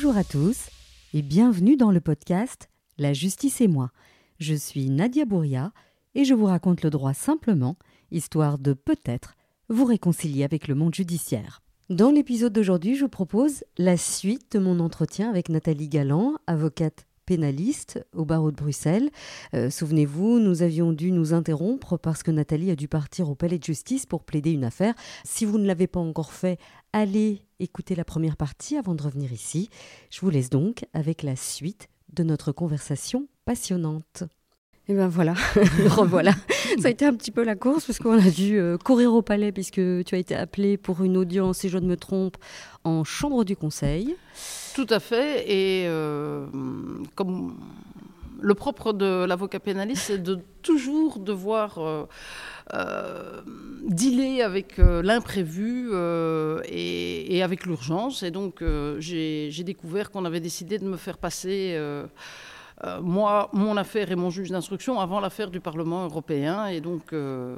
Bonjour à tous et bienvenue dans le podcast La justice et moi. Je suis Nadia Bouria et je vous raconte le droit simplement, histoire de peut-être vous réconcilier avec le monde judiciaire. Dans l'épisode d'aujourd'hui, je vous propose la suite de mon entretien avec Nathalie Galland, avocate pénaliste au barreau de Bruxelles. Euh, souvenez-vous, nous avions dû nous interrompre parce que Nathalie a dû partir au palais de justice pour plaider une affaire. Si vous ne l'avez pas encore fait, allez écouter la première partie avant de revenir ici. Je vous laisse donc avec la suite de notre conversation passionnante. Et ben voilà, revoilà. Ça a été un petit peu la course parce qu'on a dû euh, courir au palais puisque tu as été appelé pour une audience, si je ne me trompe, en chambre du conseil. Tout à fait. Et euh, comme le propre de l'avocat pénaliste, c'est de toujours devoir euh, euh, dealer avec l'imprévu et, et, avec l'urgence. Et donc, j'ai découvert qu'on avait décidé de me faire passer euh, moi, mon affaire et mon juge d'instruction avant l'affaire du Parlement européen. Et donc, euh,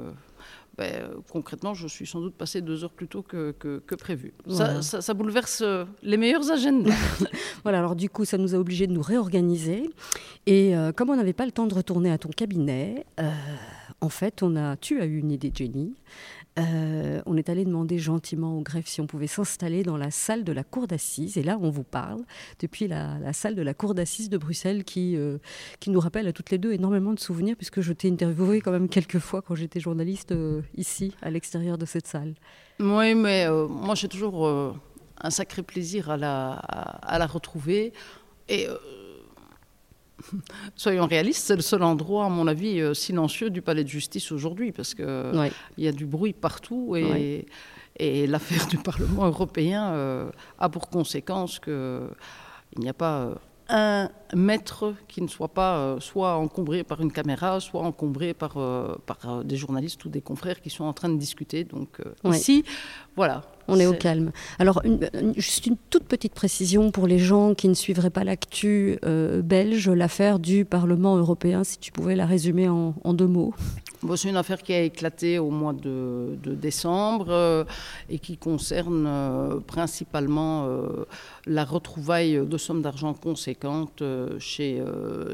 ben, concrètement, je suis sans doute passé deux heures plus tôt que, prévu. Ça, bouleverse euh, les meilleurs agendas. voilà, alors du coup, ça nous a obligés de nous réorganiser. Et comme on n'avait pas le temps de retourner à ton cabinet, en fait, on a, tu as eu une idée génie. Euh, on est allé demander gentiment au greffe si on pouvait s'installer dans la salle de la cour d'assises. Et là, on vous parle depuis la, salle de la cour d'assises de Bruxelles qui, euh, qui nous rappelle à toutes les deux énormément de souvenirs, puisque je t'ai interviewé quand même quelques fois quand j'étais journaliste euh, ici, à l'extérieur de cette salle. Oui, mais moi, j'ai toujours un sacré plaisir à la, à la retrouver. Et soyons réalistes, c'est le seul endroit, à mon avis, euh, silencieux du palais de justice aujourd'hui, parce qu'il il y a du bruit partout et, et l'affaire du Parlement européen euh, a pour conséquence qu'il n'y a pas euh, un maître qui ne soit pas soit encombré par une caméra, soit encombré par, par des journalistes ou des confrères qui sont en train de discuter. Donc ici, voilà, on est... au calme. Alors, juste une toute petite précision pour les gens qui ne suivraient pas l'actu euh, belge, l'affaire du Parlement européen, si tu pouvais la résumer en, deux mots. Bon, c'est une affaire qui a éclaté au mois de, décembre euh, et qui concerne euh, principalement la retrouvaille de sommes d'argent conséquentes chez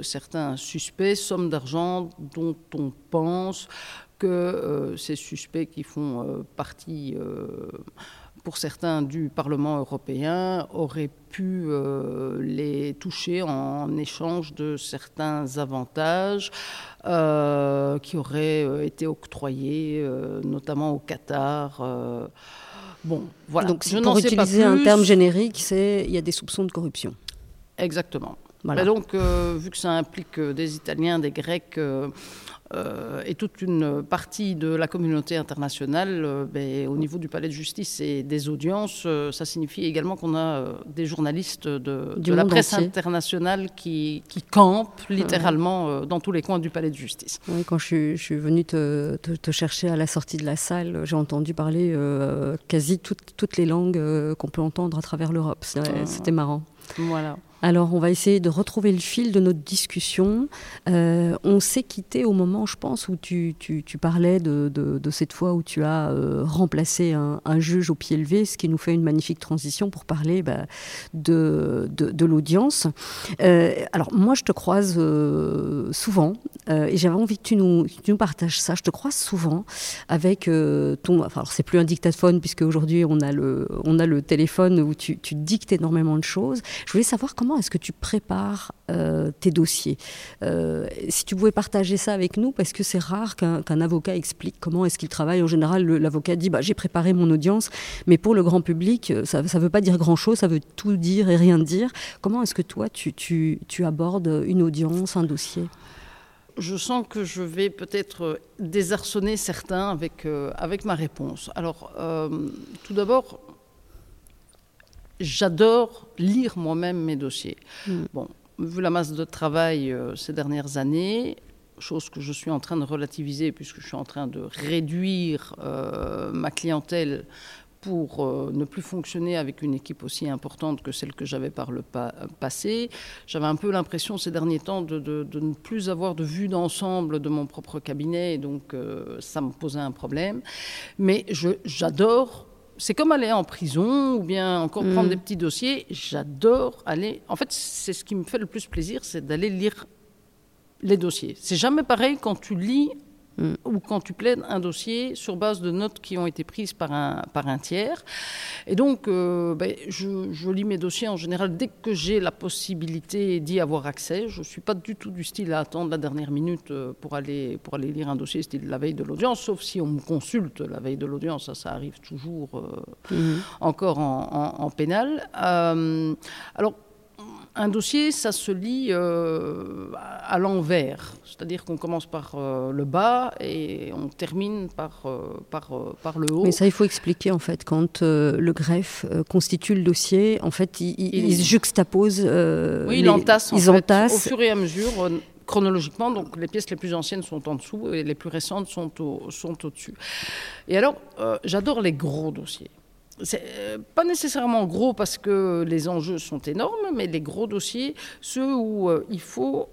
certains suspects, sommes d'argent dont on pense que ces suspects qui font partie pour certains du Parlement européen, auraient pu euh, les toucher en échange de certains avantages euh, qui auraient euh, été octroyés, notamment au Qatar. bon, voilà. Donc, je pour utiliser un terme générique, c'est il y a des soupçons de corruption. Exactement. Voilà. Donc, vu que ça implique des Italiens, des Grecs euh, et toute une partie de la communauté internationale, euh, ben, au niveau du palais de justice et des audiences, euh, ça signifie également qu'on a des journalistes de, la presse internationale qui, qui, campent littéralement dans tous les coins du palais de justice. Oui, quand je, suis venue te, te, chercher à la sortie de la salle, j'ai entendu parler quasi toutes, toutes les langues qu'on peut entendre à travers l'Europe. C'était marrant. Voilà. Alors, on va essayer de retrouver le fil de notre discussion. Euh, on s'est quitté au moment, je pense, où tu, parlais de, cette fois où tu as euh, remplacé un, juge au pied levé, ce qui nous fait une magnifique transition pour parler bah, de, l'audience. Euh, alors, moi, je te croise souvent, et j'avais envie que tu, nous, partages ça. Je te croise souvent avec ton. Enfin, alors, c'est plus un dictaphone, puisque aujourd'hui, on, a le, on a le téléphone où tu, tu dictes énormément de choses. Je voulais savoir comment comment est-ce que tu prépares euh, tes dossiers? Euh, Si tu pouvais partager ça avec nous, parce que c'est rare qu'un avocat explique comment est-ce qu'il travaille. En général, l'avocat dit bah, j'ai préparé mon audience, mais pour le grand public, euh, ça ne veut pas dire grand-chose, ça veut tout dire et rien dire. Comment est-ce que toi, tu, tu, tu abordes une audience, un dossier? Je sens que je vais peut-être désarçonner certains avec, avec ma réponse. Alors, tout d'abord, j'adore lire moi-même mes dossiers. Hmm. Bon, vu la masse de travail euh, ces dernières années, chose que je suis en train de relativiser puisque je suis en train de réduire euh, ma clientèle pour euh, ne plus fonctionner avec une équipe aussi importante que celle que j'avais par le passé. J'avais un peu l'impression ces derniers temps de, de, ne plus avoir de vue d'ensemble de mon propre cabinet, et donc ça me posait un problème. Mais j'adore c'est comme aller en prison ou bien encore Mm. prendre des petits dossiers. J'adore aller. En fait, c'est ce qui me fait le plus plaisir, c'est d'aller lire les dossiers. C'est jamais pareil quand tu lis Mm. ou quand tu plaides un dossier sur base de notes qui ont été prises par un, par un tiers. Et donc, euh, ben, je, je lis mes dossiers en général dès que j'ai la possibilité d'y avoir accès. Je ne suis pas du tout du style à attendre la dernière minute euh, pour aller, pour aller lire un dossier, style la veille de l'audience, sauf si on me consulte la veille de l'audience. Ça, ça arrive toujours euh, Mhm. encore en, en- en pénal. Euh, alors, un dossier, ça se lit euh, à l'envers, c'est-à-dire qu'on commence par euh, le bas et on termine par, euh, par, par le haut. Mais ça, il faut expliquer en fait. Quand le greffe constitue le dossier, en fait, il, il- Il- il juxtapose. oui, il entasse, en ils fait, entassent. au fur et à mesure, chronologiquement. Donc, les pièces les plus anciennes sont en dessous et les plus récentes sont, au, sont au-dessus. Et alors, j'adore les gros dossiers. C'est euh, pas nécessairement gros parce que les enjeux sont énormes, mais les gros dossiers, ceux où euh, il faut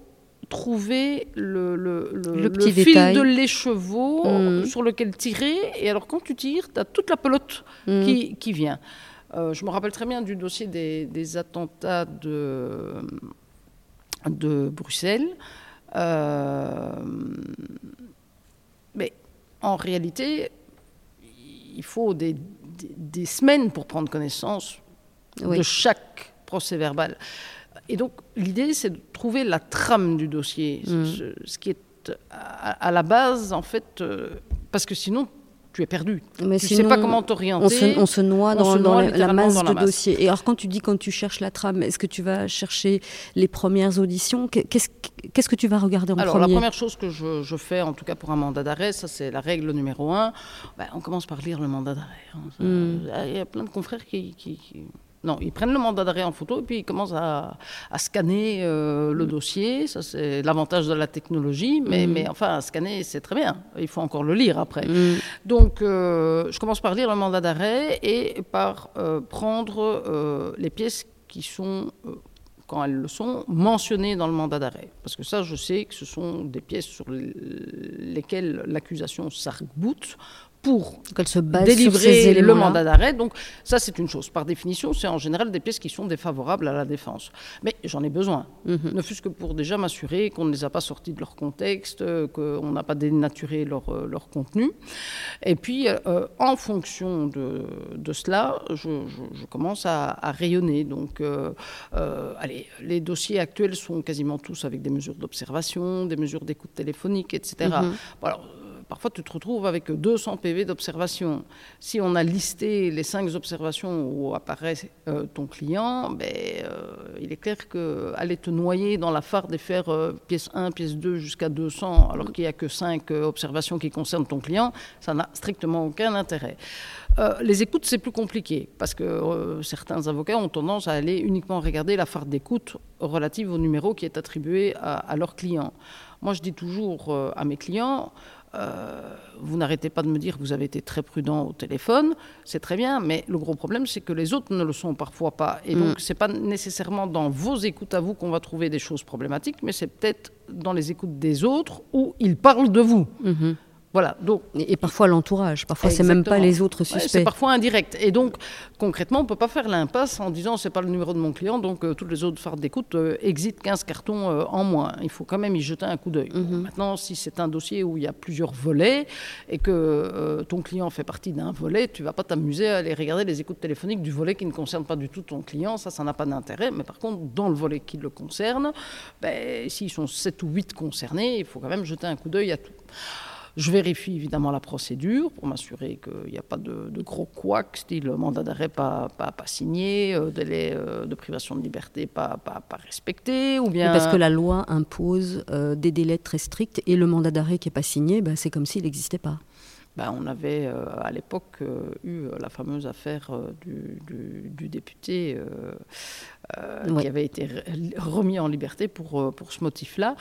trouver le, le, le- Le petit fil détail. de l'écheveau Mhm. sur lequel tirer. Et alors, quand tu tires, tu as toute la pelote Mhm. qui, qui vient. Euh, je me rappelle très bien du dossier des, des attentats de, de Bruxelles. Euh, mais en réalité, il faut des, des- des semaines pour prendre connaissance Oui. de chaque procès verbal. Et donc, l'idée, c'est de trouver la trame du dossier, Mhm. ce, ce qui est à, à la base, en fait, euh, parce que sinon, tu es perdu. Mais tu ne sais pas comment On t'orienter. se, on se noie on dans, se dans noie la- la, masse dans la de masse. dossiers. Et alors, quand tu dis quand tu cherches la trame, est-ce que tu vas chercher les premières auditions? Qu'est- Qu'est-ce qu'est-ce que tu vas regarder en Alors, la premier? première chose que je, je fais, en tout cas pour un mandat d'arrêt, ça c'est la règle numéro un, ben, on commence par lire le mandat d'arrêt. hein. Ça, Mm. Il y a plein de confrères qui, qui- qui- Non, ils prennent le mandat d'arrêt en photo et puis ils commencent à, à scanner euh, le dossier. Ça, c'est l'avantage de la technologie. Mais, Mm. mais enfin, scanner, c'est très bien. Il faut encore le lire après. Mm. Donc, euh, je commence par lire le mandat d'arrêt et par euh, prendre les pièces qui sont, quand elles le sont, mentionnées dans le mandat d'arrêt. Parce que ça, je sais que ce sont des pièces sur lesquelles l'accusation s'arc-boute pour se base délivrer le mandat d'arrêt. Donc ça, c'est une chose. Par définition, c'est en général des pièces qui sont défavorables à la défense. Mais j'en ai besoin, Mhm. ne fût-ce que pour déjà m'assurer qu'on ne les a pas sortis de leur contexte, euh, qu'on n'a pas dénaturé leur, euh, leur contenu. Et puis, euh, en fonction de, de cela, je, je- je commence à, à rayonner. Donc, euh, euh, allez, les dossiers actuels sont quasiment tous avec des mesures d'observation, des mesures d'écoute téléphonique, etc. Bon, alors, Parfois, tu te retrouves avec 200 PV d'observation. Si on a listé les cinq observations où apparaît euh, ton client, ben, euh, il est clair qu'aller te noyer dans la farde et faire euh, pièce 1, pièce 2 jusqu'à 200, alors qu'il n'y a que 5 observations qui concernent ton client, ça n'a strictement aucun intérêt. Les écoutes, c'est plus compliqué, parce que certains avocats ont tendance à aller uniquement regarder la farde d'écoute relative au numéro qui est attribué à, leur client. Moi, je dis toujours à mes clients, euh, vous n'arrêtez pas de me dire que vous avez été très prudent au téléphone, c'est très bien, mais le gros problème, c'est que les autres ne le sont parfois pas. Et donc, ce n'est pas nécessairement dans vos écoutes à vous qu'on va trouver des choses problématiques, mais c'est peut-être dans les écoutes des autres où ils parlent de vous. Mhm. Voilà, donc Et, et parfois l'entourage, parfois c'est même pas les autres Ouais, suspects. c'est parfois indirect. Et donc, concrètement, on ne peut pas faire l'impasse en disant c'est pas le numéro de mon client, donc euh, toutes les autres fardes d'écoute euh, exit 15 cartons euh, en moins. Il faut quand même y jeter un coup d'œil. Mhm. Maintenant, si c'est un dossier où il y a plusieurs volets et que euh, ton client fait partie d'un volet, tu vas pas t'amuser à aller regarder les écoutes téléphoniques du volet qui ne concerne pas du tout ton client. Ça, ça n'a pas d'intérêt. Mais par contre, dans le volet qui le concerne, ben, s'ils sont 7 ou 8 concernés, il faut quand même jeter un coup d'œil à tout. Je vérifie évidemment la procédure pour m'assurer qu'il n'y a pas de, de gros couacs, style mandat d'arrêt pas, pas, pas signé, euh, délai euh, de privation de liberté pas, pas, pas respecté, ou bien... Parce que la loi impose euh, des délais très stricts et le mandat d'arrêt qui n'est pas signé, bah, c'est comme s'il n'existait pas. Ben, on avait euh, à l'époque euh, eu la fameuse affaire euh, du, du- du député euh, qui avait été remis en liberté pour, pour ce motif-là.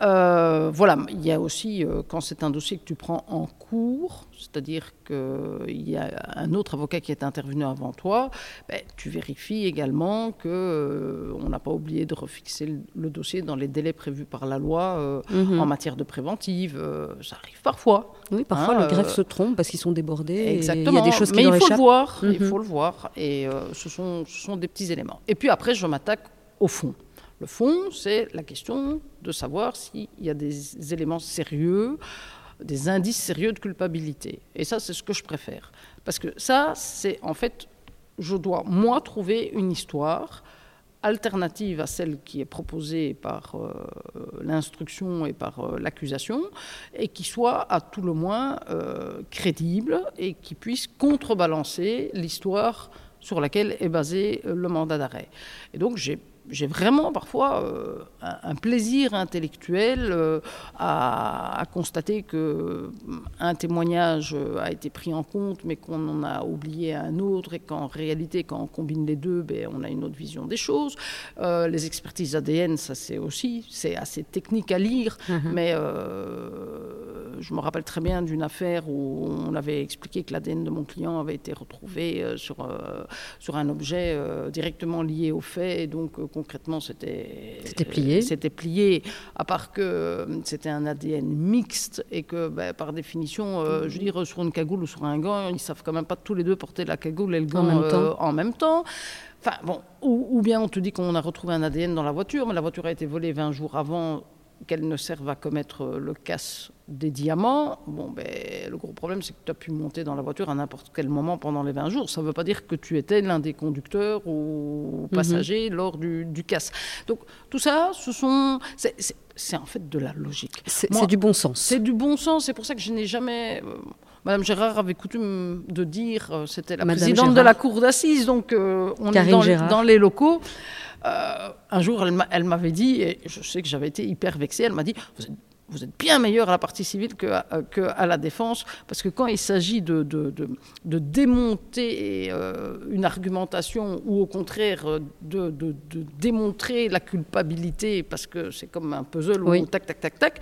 voilà, il y a aussi, quand c'est un dossier que tu prends en cours, c'est-à-dire qu'il y a un autre avocat qui est intervenu avant toi, ben, tu vérifies également qu'on euh, on n'a pas oublié de refixer le, dossier dans les délais prévus par la loi euh, mhm. en matière de préventive. Euh, ça arrive parfois. Oui, parfois hein, le greffe se trompe parce qu'ils sont débordés. Exactement. il y a des choses qui Mais il faut le voir. Il mhm. faut le voir. Et ce sont, ce sont des petits éléments. Et puis après, je m'attaque au fond. Le fond, c'est la question de savoir s'il y a des éléments sérieux des indices sérieux de culpabilité. Et ça, c'est ce que je préfère. Parce que ça, c'est en fait, je dois, moi, trouver une histoire alternative à celle qui est proposée par euh, l'instruction et par euh, l'accusation, et qui soit à tout le moins euh, crédible et qui puisse contrebalancer l'histoire sur laquelle est basé le mandat d'arrêt. Et donc j'ai j'ai vraiment parfois euh, un, plaisir intellectuel euh, à, constater que un témoignage a été pris en compte, mais qu'on en a oublié un autre, et qu'en réalité, quand on combine les deux, ben, on a une autre vision des choses. Euh, les expertises ADN, ça c'est aussi, c'est assez technique à lire, mhm. mais je me rappelle très bien d'une affaire où on avait expliqué que l'ADN de mon client avait été retrouvé sur, sur un objet directement lié au fait, et donc concrètement, c'était plié. C'était plié, à part que euh, c'était un ADN mixte et que, ben, par définition, euh, je veux dire, sur une cagoule ou sur un gant, ils savent quand même pas tous les deux porter la cagoule et le gant en même temps. Euh, en même temps. Enfin, bon, ou, bien on te dit qu'on a retrouvé un ADN dans la voiture, mais la voiture a été volée 20 jours avant qu'elle ne serve à commettre le casse des diamants, bon, ben, le gros problème, c'est que tu as pu monter dans la voiture à n'importe quel moment pendant les 20 jours. Ça ne veut pas dire que tu étais l'un des conducteurs ou mhm. passagers lors du, du, casse. Donc, tout ça, ce sont. C'est en fait de la logique. C'est du bon sens. C'est du bon sens. C'est pour ça que je n'ai jamais. Euh, Madame Gérard avait coutume de dire, euh, c'était la présidente de la cour d'assises, donc euh, on est dans, dans, les locaux. Un jour, elle m'avait dit, et je sais que j'avais été hyper vexée, elle m'a dit, vous êtes vous êtes bien meilleur à la partie civile qu'à que à la défense, parce que quand il s'agit de, de, de, démonter euh, une argumentation ou au contraire euh, de, démontrer la culpabilité, parce que c'est comme un puzzle où tac, tac, tac, tac,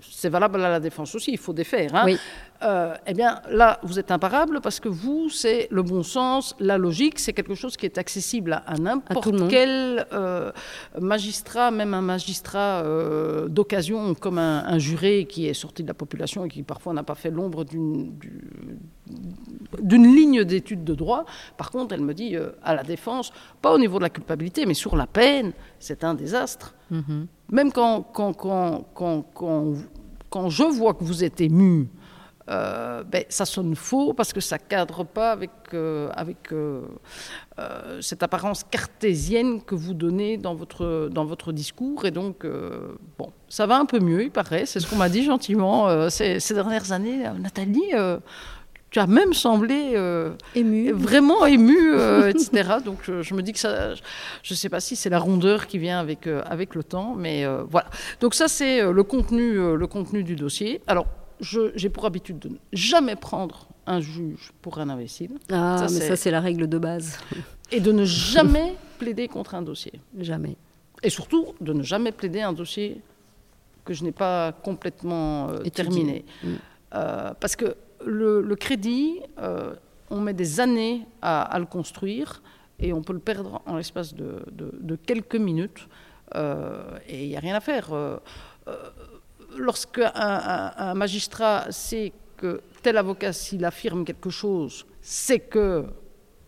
c'est valable à la défense aussi, il faut défaire. Hein. Euh, eh bien, là, vous êtes imparable parce que vous, c'est le bon sens, la logique, c'est quelque chose qui est accessible à, n'importe quel euh, magistrat, même un magistrat euh, d'occasion, comme un, juré qui est sorti de la population et qui parfois n'a pas fait l'ombre d'une ligne d'études de droit. Par contre, elle me dit, à la défense, pas au niveau de la culpabilité, mais sur la peine, c'est un désastre. Mm-hmm. Même quand, quand, quand, quand, quand je vois que vous êtes ému, euh, ben, ça sonne faux parce que ça cadre pas avec, euh, avec euh, cette apparence cartésienne que vous donnez dans votre, dans votre discours. Et donc, bon, ça va un peu mieux, il paraît. C'est ce qu'on m'a dit gentiment ces, ces, dernières années. Nathalie, tu as même semblé ému. vraiment ému, etc. Donc je, me dis que ça, je ne sais pas si c'est la rondeur qui vient avec, avec le temps, mais voilà. Donc ça c'est le contenu, le contenu du dossier. Alors j'ai pour habitude de ne jamais prendre un juge pour un imbécile. Ah, mais ça, c'est la règle de base. Et de ne jamais plaider contre un dossier. Jamais. Et surtout, de ne jamais plaider un dossier que je n'ai pas complètement euh, terminé. Mm. Euh, parce que le, crédit, euh, on met des années à, le construire et on peut le perdre en l'espace de, de, quelques minutes. et il n'y a rien à faire lorsque un, magistrat sait que tel avocat, s'il affirme quelque chose, c'est que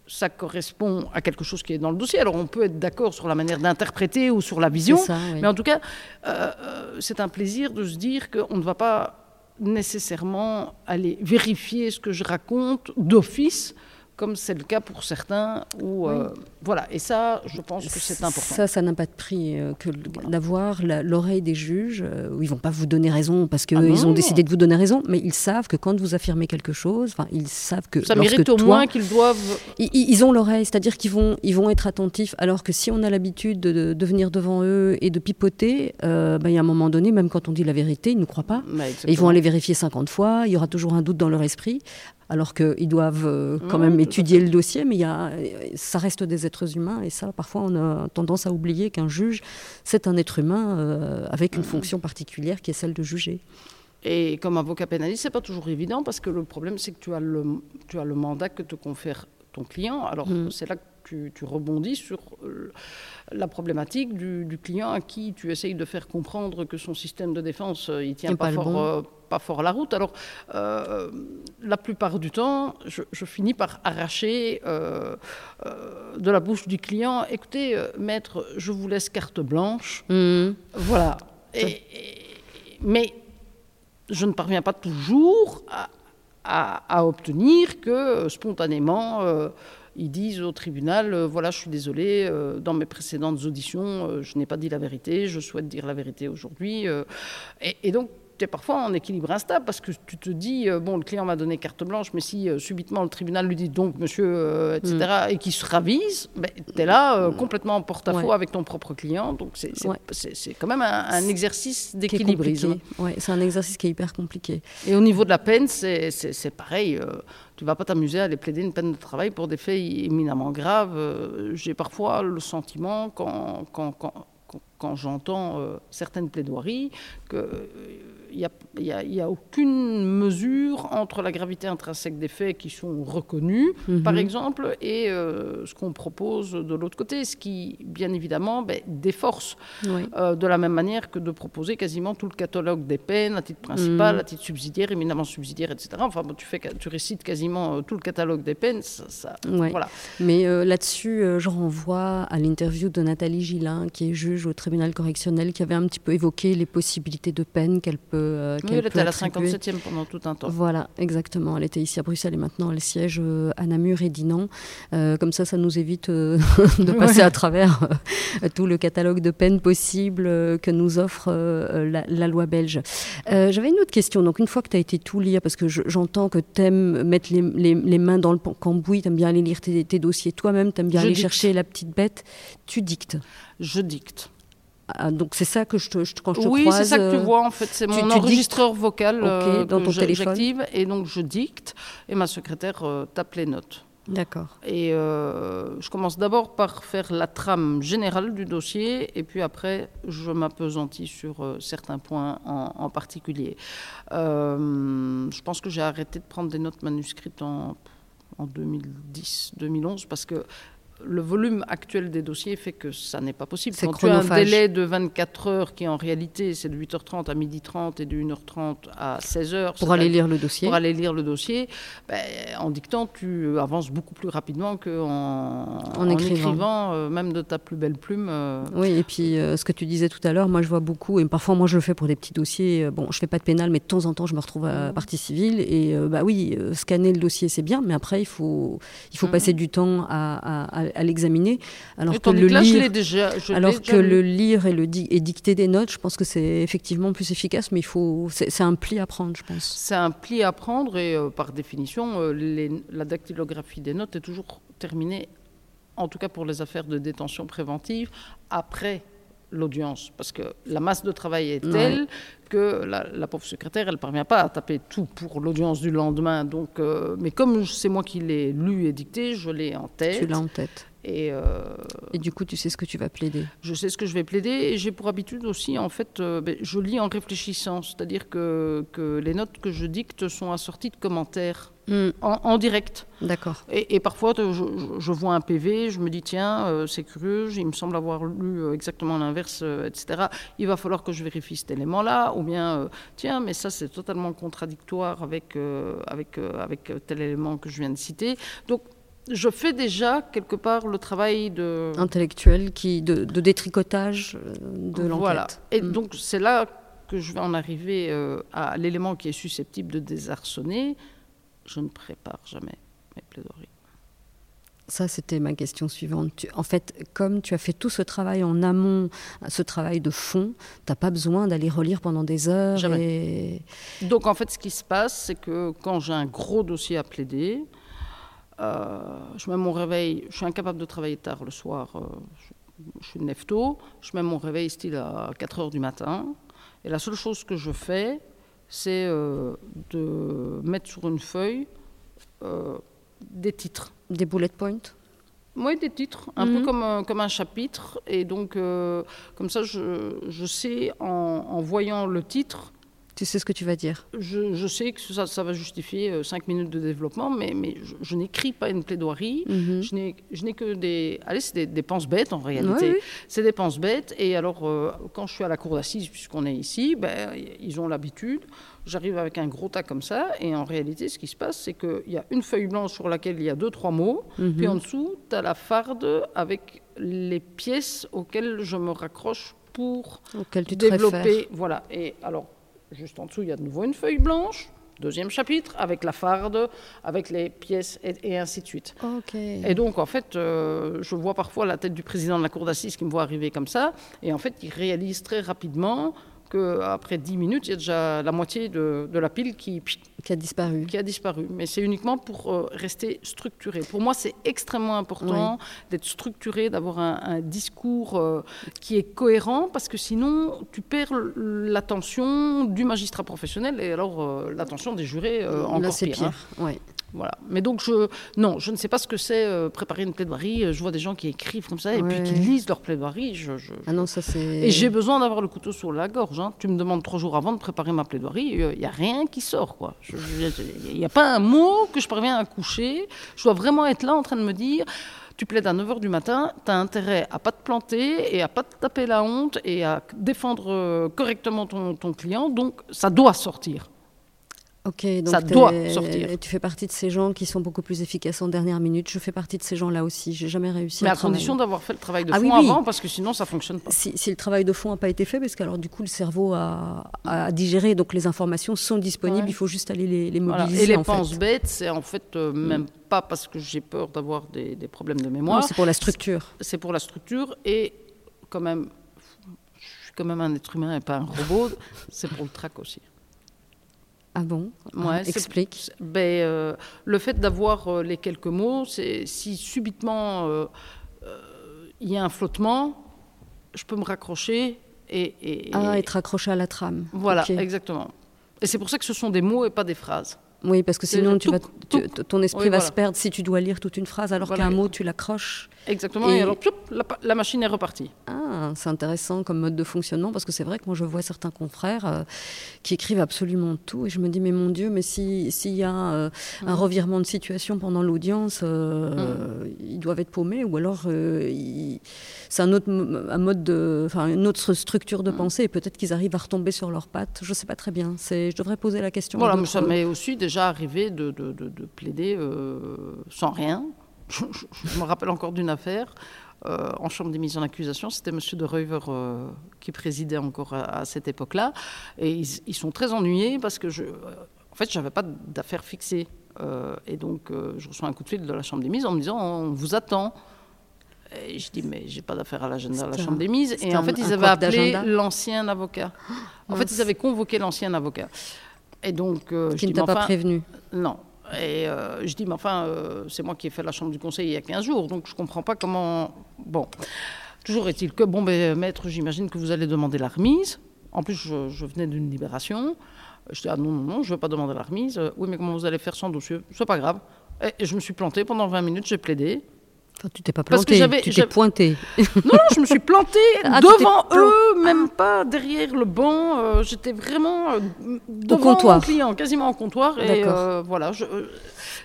ça correspond à quelque chose qui est dans le dossier. Alors on peut être d'accord sur la manière d'interpréter ou sur la vision, mais en tout cas, euh, euh, c'est un plaisir de se dire qu'on ne va pas nécessairement aller vérifier ce que je raconte d'office comme c'est le cas pour certains. Où, euh, voilà, et ça, je pense que c'est important. Ça, ça n'a pas de prix euh, que d'avoir l'oreille des juges, euh, où ils vont pas vous donner raison parce qu'ils ah ont décidé de vous donner raison, mais ils savent que quand vous affirmez quelque chose, ils savent que... Ça mérite au moins qu'ils doivent... Ils, ont l'oreille, c'est-à-dire qu'ils vont, ils vont être attentifs, alors que si on a l'habitude de, venir devant eux et de pipoter, ben, il y a un moment donné, même quand on dit la vérité, ils ne nous croient pas. Bah, ils vont aller vérifier 50 fois, il y aura toujours un doute dans leur esprit. Alors qu'ils doivent euh, quand même étudier le dossier, mais y a, ça reste des êtres humains, et ça, parfois, on a tendance à oublier qu'un juge, c'est un être humain euh, avec une mm. fonction particulière qui est celle de juger. Et comme avocat pénaliste, c'est pas toujours évident parce que le problème, c'est que tu as le, tu as le mandat que te confère ton client. Alors, mm. c'est là que tu, rebondis sur euh, la problématique du, client à qui tu essayes de faire comprendre que son système de défense, euh, il tient pas, fort, euh, pas fort la route. Alors, la plupart du temps, je, finis par arracher de la bouche du client, écoutez, maître, je vous laisse carte blanche. Mmh. Voilà. mais je ne parviens pas toujours à, obtenir que spontanément ils disent au tribunal, euh, voilà, je suis désolé, euh, dans mes précédentes auditions, euh, je n'ai pas dit la vérité, je souhaite dire la vérité aujourd'hui. et, donc, es parfois en équilibre instable parce que tu te dis, euh, bon, le client m'a donné carte blanche, mais si euh, subitement le tribunal lui dit donc, monsieur, euh, etc., mm. et qu'il se ravise, ben, tu es là complètement en porte-à-faux avec ton propre client. Donc c'est quand même un, exercice d'équilibrisme. Ouais, c'est un exercice qui est hyper compliqué. Et au niveau de la peine, c'est pareil. tu vas pas t'amuser à aller plaider une peine de travail pour des faits éminemment graves. J'ai parfois le sentiment, quand, quand, quand, quand j'entends certaines plaidoiries, que n'y a, aucune mesure entre la gravité intrinsèque des faits qui sont reconnus, mhm. par exemple, et euh, ce qu'on propose de l'autre côté, ce qui, bien évidemment, ben, déforce euh, de la même manière que de proposer quasiment tout le catalogue des peines à titre principal, mhm. à titre subsidiaire, éminemment subsidiaire, etc. Enfin, tu, fais, tu récites quasiment euh, tout le catalogue des peines. Ça, voilà. Mais là-dessus, je renvoie à l'interview de Nathalie Gillin, qui est juge au tribunal correctionnel, qui avait un petit peu évoqué les possibilités de peine qu'elle peut euh, oui, elle était à la 57e pendant tout un temps. Voilà, exactement. Elle était ici à Bruxelles et maintenant elle siège euh, à Namur et Dinan. Euh, comme ça, ça nous évite de passer à travers tout le catalogue de peines possibles que nous offre la, loi belge. J'avais une autre question. Donc, une fois que tu as été tout lire, parce que j'entends que tu aimes mettre les, mains dans le cambouis, tu aimes bien aller lire tes, dossiers toi-même, tu aimes bien aller chercher la petite bête, tu dictes. Je dicte. Ah, donc c'est ça que je, te, quand je te oui, c'est ça que tu vois en fait. C'est mon enregistreur vocal euh, dans que j'active et donc je dicte et ma secrétaire euh, tape les notes. D'accord. Et euh, je commence d'abord par faire la trame générale du dossier et puis après je m'apesantis sur certains points en, en particulier. je pense que j'ai arrêté de prendre des notes manuscrites en en 2010-2011 parce que le volume actuel des dossiers fait que ça n'est pas possible. Quand tu as un délai de 24 heures qui en réalité c'est de 8h30 à 12h30 et de 1h30 à 16h. Pour aller lire le dossier. Pour aller lire le dossier, ben, en dictant tu avances beaucoup plus rapidement qu'en en, écrivant, euh, même de ta plus belle plume. Euh. Oui, et puis euh, ce que tu disais tout à l'heure, moi je vois beaucoup, et parfois moi je le fais pour des petits dossiers, bon je fais pas de pénal, mais de temps en temps je me retrouve à mmh. partie civile, et bah oui, scanner le dossier c'est bien, mais après il faut, il faut mmh. passer du temps à à l'examiner. Alors que, le, lire, déjà, alors que le lire et, le et dicter des notes, je pense que c'est effectivement plus efficace, mais il faut, c'est un pli à prendre, je pense. C'est un pli à prendre et euh, par définition, euh, les, la dactylographie des notes est toujours terminée, en tout cas pour les affaires de détention préventive, après l'audience, parce que la masse de travail est telle que la, pauvre secrétaire, elle ne parvient pas à taper tout pour l'audience du lendemain. Donc, euh, mais comme c'est moi qui l'ai lu et dicté, je l'ai en tête. Tu l'as en tête. Et, euh, et, du coup, tu sais ce que tu vas plaider Je sais ce que je vais plaider et j'ai pour habitude aussi, en fait, euh, ben, je lis en réfléchissant, c'est-à-dire que, que, les notes que je dicte sont assorties de commentaires. Hmm. En, direct. D'accord. Et, parfois, je, vois un PV, je me dis, tiens, euh, c'est curieux, il me semble avoir lu exactement l'inverse, etc. Il va falloir que je vérifie cet élément-là, ou bien, tiens, mais ça, c'est totalement contradictoire avec, avec, avec tel élément que je viens de citer. Donc, je fais déjà quelque part le travail de intellectuel qui de, détricotage euh, de l'enquête. Voilà. Et mm. donc c'est là que je vais en arriver euh, à l'élément qui est susceptible de désarçonner. Je ne prépare jamais mes plaidoiries. Ça, c'était ma question suivante. en fait, comme tu as fait tout ce travail en amont, ce travail de fond, tu n'as pas besoin d'aller relire pendant des heures. Jamais. Donc, en fait, ce qui se passe, c'est que quand j'ai un gros dossier à plaider, je mets mon réveil, je suis incapable de travailler tard le soir, euh, je, suis nefto, je mets mon réveil style à 4 heures du matin, et la seule chose que je fais, c'est euh, de mettre sur une feuille des titres. Des bullet points oui, des titres, un peu Mhm. comme, un- comme un chapitre. Et donc, euh, comme ça, je, je sais, en, en voyant le titre, Tu sais ce que tu vas dire. je, je sais que ça, ça va justifier euh, cinq minutes de développement, mais, mais je, je n'écris pas une plaidoirie. Mhm. Je n'ai- je n'ai que des... Allez, c'est des dépenses bêtes en réalité. Oui. C'est des dépenses bêtes. Et alors, euh, quand je suis à la cour d'assises, puisqu'on est ici, ben, ils ont l'habitude. J'arrive avec un gros tas comme ça. Et en réalité, ce qui se passe, c'est qu'il y a une feuille blanche sur laquelle il y a deux, trois mots. Mhm. Puis en dessous, tu as la farde avec les pièces auxquelles je me raccroche pour tu développer. Voilà. Et alors, juste en dessous, il y a de nouveau une feuille blanche. Deuxième chapitre, avec la farde, avec les pièces, et, et ainsi de suite. Et donc, en fait, euh, je vois parfois la tête du président de la cour d'assises qui me voit arriver comme ça. Et en fait, il réalise très rapidement qu'après 10 minutes, il y a déjà la moitié de, de la pile qui, Qui a disparu. qui a disparu. Mais c'est uniquement pour euh, rester structuré. Pour moi, c'est extrêmement important d'être structuré, d'avoir un, un discours euh, qui est cohérent, parce que sinon, tu perds l'attention du magistrat professionnel et alors euh, l'attention des jurés encore Là, c'est pire. hein. pire. Ouais. Voilà. Mais donc, je, non, je ne sais pas ce que c'est euh, préparer une plaidoirie. Je vois des gens qui écrivent comme ça et puis qui lisent leur plaidoirie. Je, je- Ah non, ça c'est. Et j'ai besoin d'avoir le couteau sur la gorge. hein. Tu me demandes trois jours avant de préparer ma plaidoirie, il n'y a rien qui sort. quoi. Il n'y a pas un mot que je parviens à coucher. Je dois vraiment être là en train de me dire. Tu plaides à 9h du matin, tu as intérêt à pas te planter et à pas te taper la honte et à défendre euh, correctement ton, ton client. Donc, ça doit sortir. Ok, donc Ça doit sortir. Tu fais partie de ces gens qui sont beaucoup plus efficaces en dernière minute. Je fais partie de ces gens-là aussi. J'ai jamais réussi Mais à à condition d'avoir fait le travail de Ah fond oui, oui. avant, parce que sinon, ça fonctionne pas. Si, si le travail de fond n'a pas été fait, parce qu'alors du coup le cerveau a, a digéré, donc les informations sont disponibles, Ouais. il faut juste aller les, les Voilà. mobiliser. Et les en fait. penses bêtes, c'est en fait euh, même pas parce que j'ai peur d'avoir des, des problèmes de Non, mémoire. c'est pour la structure. c'est pour la structure et quand même, je suis quand même un être humain et pas un robot, c'est pour le trac aussi. Ah bon Ouais, Ah, Explique. Ben, euh, le fait d'avoir euh, les quelques mots, c'est si subitement euh, il y a un flottement, je peux me raccrocher et, et- Ah, être accroché à la trame. voilà, exactement. Et c'est pour ça que ce sont des mots et pas des phrases. Oui, parce que sinon vas, tu- ton esprit Oui, va voilà. se perdre si tu dois lire toute une phrase, alors Voilà. qu'un mot tu l'accroches. Exactement. Et, Et- alors, ploup, la, pa- la machine est repartie. Ah, c'est intéressant comme mode de fonctionnement parce que c'est vrai que moi je vois certains confrères euh, qui écrivent absolument tout et je me dis mais mon Dieu mais si s'il y a euh, un Mhm. revirement de situation pendant l'audience euh, ils doivent être paumés ou alors ils- c'est un autre un mode de enfin une autre structure de pensée et peut-être qu'ils arrivent à retomber sur leurs pattes. Je sais pas très bien. C'est je devrais poser la question Voilà, mais ça m'est aussi déjà arrivé de, de- de- de plaider sans rien. Je me rappelle encore d'une affaire euh, en chambre des mises en accusation. C'était M. de Reuver euh, qui présidait encore à, à cette époque-là. Et ils, ils sont très ennuyés parce que, je, euh, en fait, je n'avais pas d'affaires fixées. Et donc, je reçois un coup de fil de la chambre des mises en me disant On vous attend. Et je dis, mais j'ai pas d'affaire à l'agenda de la chambre un- des mises. Et en un- fait, ils avaient appelé l'ancien avocat. En fait, mince. ils avaient convoqué l'ancien avocat. Et donc, euh, je qui ne t'a pas enfin, prévenu non. Et euh, je dis, mais enfin, euh, c'est moi qui ai fait la chambre du conseil il y a 15 jours, donc je comprends pas comment. Bon. Toujours est-il que, bon, ben, maître, j'imagine que vous allez demander la remise. En plus, je, venais d'une libération. Je dis, ah non, non, non, je ne veux pas demander la remise. Euh, Oui, mais comment vous allez faire sans dossier? C'est pas grave. Et, et je me suis plantée pendant 20 minutes, j'ai plaidé. Enfin, tu t'es pas Parce que planté j'avais- tu t'es pointé Non, non, je me suis plantée Ah, devant eux, même pas derrière le banc. euh, J'étais vraiment euh, devant comptoir. mon client, quasiment au comptoir. Et D'accord. euh, voilà, je, euh,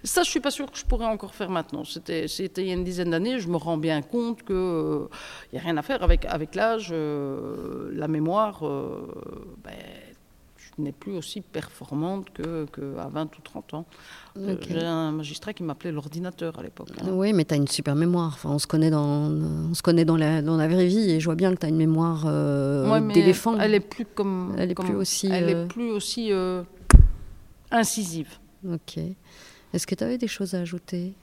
ça, je suis pas sûre que je pourrais encore faire maintenant. C'était, c'était il y a une dizaine d'années. Je me rends bien compte que il y a rien à faire avec avec l'âge, euh, la mémoire. euh, ben, n'ai plus aussi performante que, que à 20 ou 30 ans. Euh. J'ai un magistrat qui m'appelait l'ordinateur à l'époque. hein. Oui, mais tu as une super mémoire. Enfin, on se connaît dans, on se connaît dans la, dans la vraie vie et je vois bien que tu as une mémoire euh, Ouais, d'éléphant. Elle est plus comme. Elle est comme- plus aussi, Elle euh, est plus aussi euh, incisive. Ok. Est-ce que tu avais des choses à ajouter?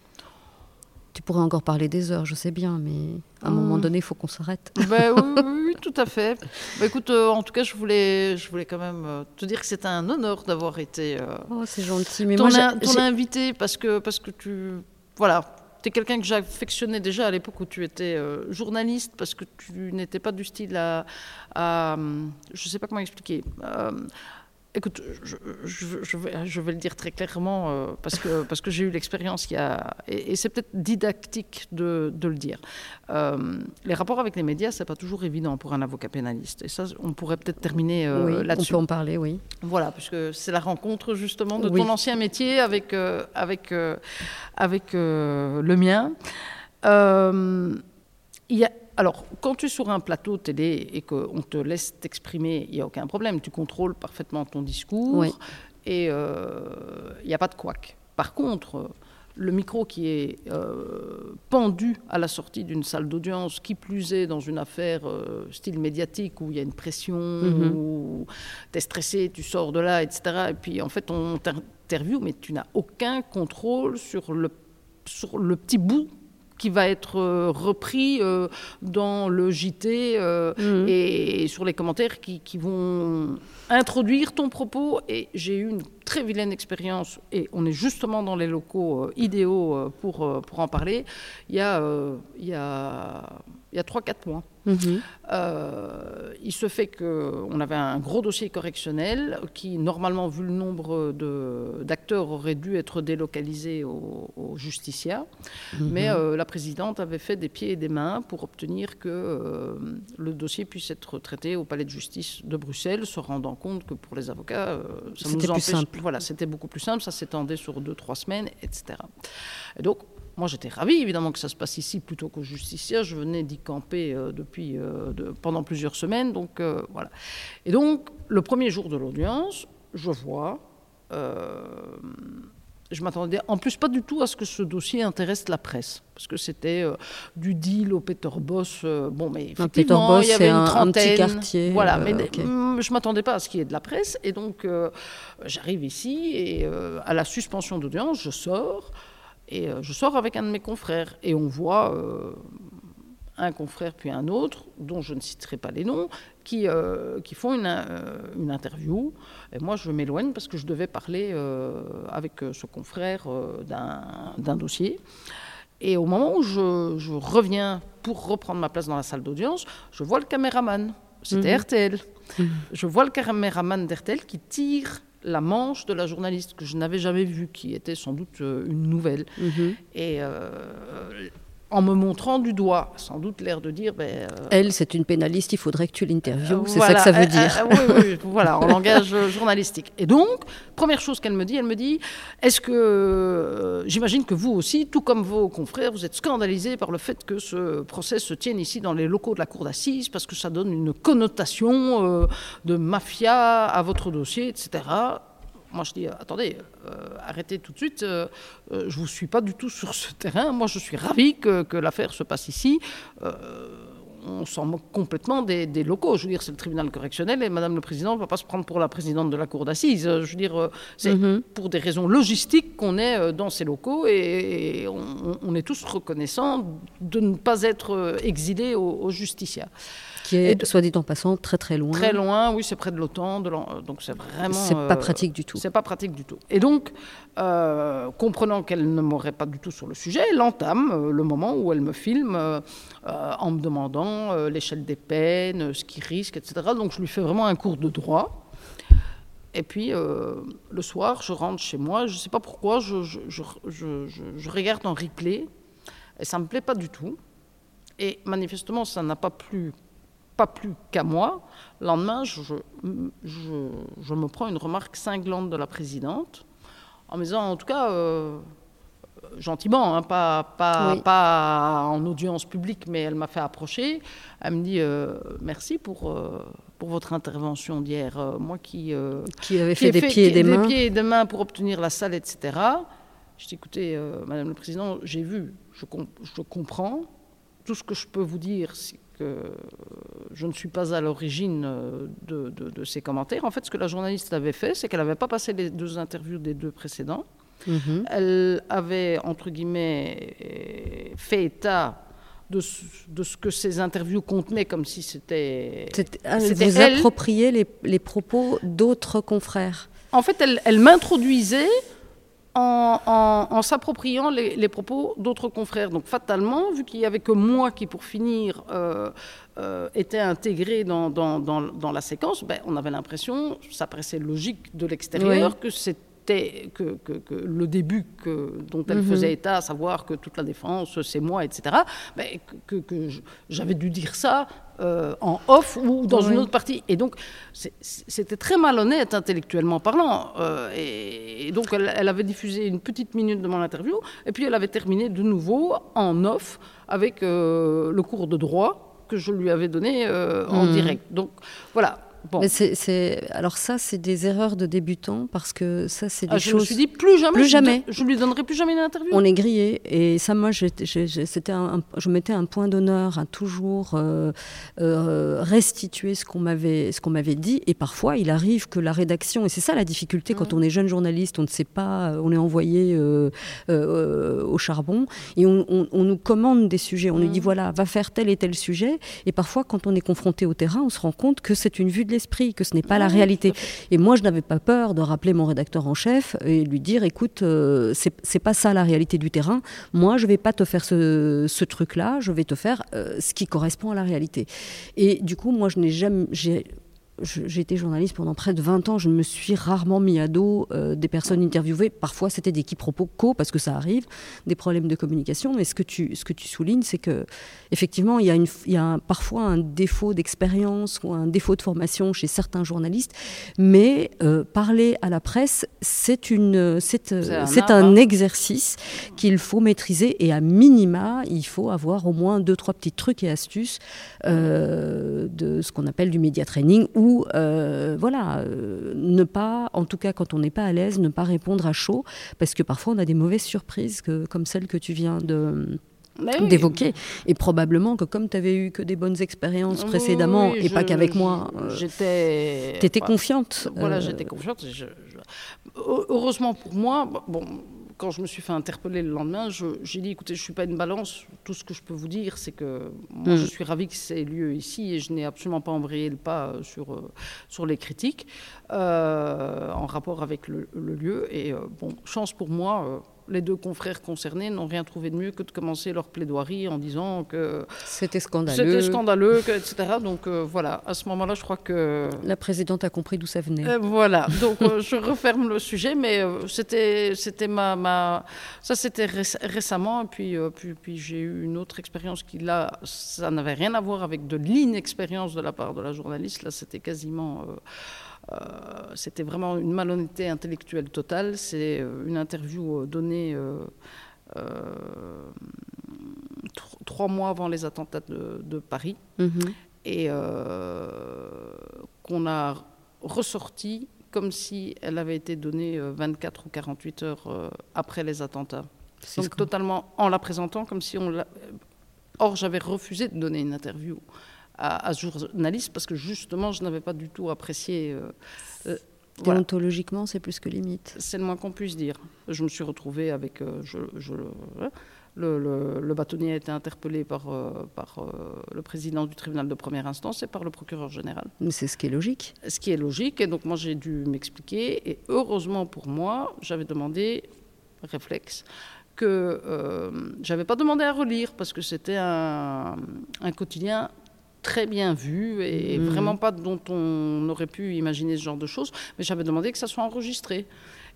Tu pourrais encore parler des heures, je sais bien, mais à un moment Hmm. donné, il faut qu'on s'arrête. Ben oui, oui, oui, tout à fait. Bah, écoute, euh, en tout cas, je voulais, je voulais quand même euh, te dire que c'était un honneur d'avoir été euh, Oh, c'est gentil. Mais ton, moi, in- ton invité parce que, parce que tu. Voilà. Tu es quelqu'un que j'affectionnais déjà à l'époque où tu étais journaliste parce que tu n'étais pas du style à. à, hum, je ne sais pas comment expliquer. Écoute, je, je, vais, je, vais, le dire très clairement euh, parce que, parce que j'ai eu l'expérience il y a. Et, c'est peut-être didactique de, de, le dire. Euh, les rapports avec les médias, c'est pas toujours évident pour un avocat pénaliste. Et ça, on pourrait peut-être terminer euh, oui, là-dessus. On peut en parler, oui. Voilà, puisque c'est la rencontre justement de ton ancien métier avec, avec, avec le mien. Il y a alors, quand tu es sur un plateau télé et qu'on te laisse t'exprimer, il n'y a aucun problème. Tu contrôles parfaitement ton discours et euh, il n'y a pas de couac. Par contre, le micro qui est euh, pendu à la sortie d'une salle d'audience, qui plus est dans une affaire euh, style médiatique où il y a une pression, mhm. où tu es stressé, tu sors de là, etc. Et puis en fait, on t'interviewe, mais tu n'as aucun contrôle sur le, sur le petit bout qui va être euh, repris euh, dans le JT euh, mhm. et, sur les commentaires qui, qui, vont introduire ton propos. Et j'ai eu une très vilaine expérience, et on est justement dans les locaux idéaux pour, pour en parler, il y a, il y a, il y a 3-4 mois. Mhm. Euh, il se fait qu'on avait un gros dossier correctionnel qui, normalement, vu le nombre d'acteurs, aurait dû être délocalisé au, au Justicia. Mhm. Mais euh, la présidente avait fait des pieds et des mains pour obtenir que euh, le dossier puisse être traité au palais de justice de Bruxelles, se rendant compte que pour les avocats, ça nous empêche. Simple. Voilà, c'était beaucoup plus simple, ça s'étendait sur 2-3 semaines, etc. Et donc, moi, j'étais ravie, évidemment, que ça se passe ici plutôt qu'au justicier. Je venais d'y camper euh, depuis, euh, pendant plusieurs semaines. Donc, euh, voilà. Et donc, le premier jour de l'audience, je vois. je m'attendais en plus pas du tout à ce que ce dossier intéresse la presse, parce que c'était du deal au Peter Boss. bon, mais effectivement, il y avait une trentaine. Un petit quartier. Voilà, mais mm, je m'attendais pas à ce qu'il y ait de la presse. Et donc, j'arrive ici et à la suspension d'audience, je sors. Et euh, je sors avec un de mes confrères et on voit euh, un confrère puis un autre, dont je ne citerai pas les noms, qui, euh, qui font une, une, interview. Et moi, je m'éloigne parce que je devais parler avec ce confrère d'un dossier. Et au moment où je, je, reviens pour reprendre ma place dans la salle d'audience, je vois le caméraman. C'était mhm. RTL. Mhm. Je vois le caméraman d'RTL qui tire la manche de la journaliste que je n'avais jamais vue, qui était sans doute euh, une nouvelle. Mhm. Et euh, en me montrant du doigt, sans doute l'air de dire... Ben, euh, Elle, c'est une pénaliste, il faudrait que tu l'interviewes, c'est ça que ça veut dire. oui, oui, voilà, en langage journalistique. Et donc, première chose qu'elle me dit, elle me dit, est-ce que, j'imagine que vous aussi, tout comme vos confrères, vous êtes scandalisés par le fait que ce procès se tienne ici dans les locaux de la cour d'assises, parce que ça donne une connotation de mafia à votre dossier, etc. Moi, je dis, attendez, euh, arrêtez tout de suite, euh, euh, je ne vous suis pas du tout sur ce terrain. Moi, je suis ravi que, que l'affaire se passe ici. on s'en moque complètement des, locaux. Je veux dire, c'est le tribunal correctionnel et Madame le Président ne va pas se prendre pour la présidente de la Cour d'assises. Je veux dire, c'est mhm. pour des raisons logistiques qu'on est dans ces locaux et, on, est tous reconnaissants de ne pas être exilés au, au justiciat. Qui est, soit dit en passant, très très loin. Très loin, oui, c'est près de l'OTAN, donc c'est vraiment. C'est pas euh, pratique du tout. C'est pas pratique du tout. Et donc, euh, comprenant qu'elle ne m'aurait pas du tout sur le sujet, elle entame euh, le moment où elle me filme en me demandant l'échelle des peines, ce qui risque, etc. Donc je lui fais vraiment un cours de droit. Et puis, le soir, je rentre chez moi. Je ne sais pas pourquoi, je, je, je, je, regarde en replay. Et ça ne me plaît pas du tout. Et manifestement, ça n'a pas plu pas plus qu'à moi. Le lendemain, je, je, me prends une remarque cinglante de la présidente en me disant, en tout cas, euh, gentiment, hein, pas, pas, pas, en audience publique, mais elle m'a fait approcher. Elle me dit euh, merci pour, euh, pour votre intervention d'hier. moi qui, qui avait fait, des, pieds et des, mains. des pieds et des mains pour obtenir la salle, etc. Je dis écoutez, Madame le Président, j'ai vu, je, je comprends. Tout ce que je peux vous dire, que je ne suis pas à l'origine euh, de, ces commentaires. En fait, ce que la journaliste avait fait, c'est qu'elle n'avait pas passé les deux interviews des deux précédents. Mhm. Elle avait, entre guillemets, fait état de, ce que ces interviews contenaient comme si c'était... Vous appropriez les, les propos d'autres confrères En fait, elle, elle m'introduisait en, s'appropriant les, propos d'autres confrères. Donc fatalement, vu qu'il n'y avait que moi qui, pour finir, euh, euh, était intégré dans, dans, la séquence, ben, on avait l'impression, ça paraissait logique de l'extérieur, que c'était que, que, le début que, dont elle mhm. faisait état, à savoir que toute la défense, c'est moi, etc., ben, que, j'avais dû dire ça euh, en off ou dans une autre partie. Et donc, c'était très malhonnête intellectuellement parlant. Euh, et, donc, elle, avait diffusé une petite minute de mon interview, et puis elle avait terminé de nouveau en off avec euh, le cours de droit que je lui avais donné en mhm. direct. Donc, voilà. Mais c'est, alors ça, c'est des erreurs de débutants parce que ça, c'est des ah, choses. Je me suis dit plus jamais. Plus jamais. Je, lui donnerai plus jamais une interview. On est grillé et ça, moi, c'était je mettais un point d'honneur à toujours euh, euh, restituer ce qu'on m'avait, ce qu'on m'avait dit. Et parfois, il arrive que la rédaction, et c'est ça la difficulté quand on est jeune journaliste, on ne sait pas, on est envoyé euh, au charbon et on, nous commande des sujets. On nous dit voilà, va faire tel et tel sujet. Et parfois, quand on est confronté au terrain, on se rend compte que c'est une vue de que ce n'est pas la réalité. Et moi, je n'avais pas peur de rappeler mon rédacteur en chef et lui dire, écoute, euh, c'est pas ça la réalité du terrain. Moi, je vais pas te faire ce, truc-là, je vais te faire euh, ce qui correspond à la réalité. Et du coup, moi, je n'ai jamais, j'ai été journaliste pendant près de 20 ans, je me suis rarement mis à dos euh, des personnes interviewées. Parfois, c'était des quiproquos, parce que ça arrive, des problèmes de communication. Mais ce que tu, ce que tu soulignes, c'est que effectivement, il y a, une, il y a parfois un défaut d'expérience ou un défaut de formation chez certains journalistes. Mais euh, parler à la presse, c'est une, c'est, un, un exercice qu'il faut maîtriser. Et à minima, il faut avoir au moins deux, trois petits trucs et astuces euh, de ce qu'on appelle du média training ou ou euh, voilà, euh, ne pas, en tout cas quand on n'est pas à l'aise, ne pas répondre à chaud, parce que parfois on a des mauvaises surprises comme celle que tu viens de d'évoquer. Et probablement que comme tu avais eu que des bonnes expériences précédemment, et pas qu'avec moi, euh, j'étais... tu étais confiante. Voilà, j'étais confiante. heureusement pour moi, bon, quand je me suis fait interpeller le lendemain, j'ai dit écoutez, je ne suis pas une balance. Tout ce que je peux vous dire, c'est que moi, mm. je suis ravie que c'est lieu ici et je n'ai absolument pas embrayé le pas euh, sur, euh, sur les critiques euh, en rapport avec le, lieu. Et bon, chance pour moi les deux confrères concernés n'ont rien trouvé de mieux que de commencer leur plaidoirie en disant que c'était scandaleux, c'était scandaleux, etc. Donc euh, voilà, à ce moment-là, je crois que la présidente a compris d'où ça venait. Euh, voilà, donc euh, je referme le sujet, mais c'était c'était ma, ma, ça c'était récemment, et puis puis, puis j'ai eu une autre expérience qui là, ça n'avait rien à voir avec de l'inexpérience de la part de la journaliste. Là, c'était quasiment c'était vraiment une malhonnêteté intellectuelle totale. C'est euh, une interview euh, donnée trois mois avant les attentats de, Paris mhm. et qu'on a ressorti comme si elle avait été donnée 24 ou 48 heures après les attentats. Donc totalement en la présentant comme si on l'a... Or, j'avais refusé de donner une interview à, journaliste parce que justement, je n'avais pas du tout apprécié. Euh, euh Déontologiquement, c'est plus que limite. C'est le moins qu'on puisse dire. Je me suis retrouvée avec. Euh, je, le, le, bâtonnier a été interpellé par, euh, par le président du tribunal de première instance et par le procureur général. Mais c'est ce qui est logique. Ce qui est logique. Et donc, moi, j'ai dû m'expliquer. Et heureusement pour moi, j'avais demandé, réflexe, que euh, j'avais pas demandé à relire parce que c'était un, un quotidien très bien vu et mhm. vraiment pas dont on aurait pu imaginer ce genre de choses. Mais j'avais demandé que ça soit enregistré.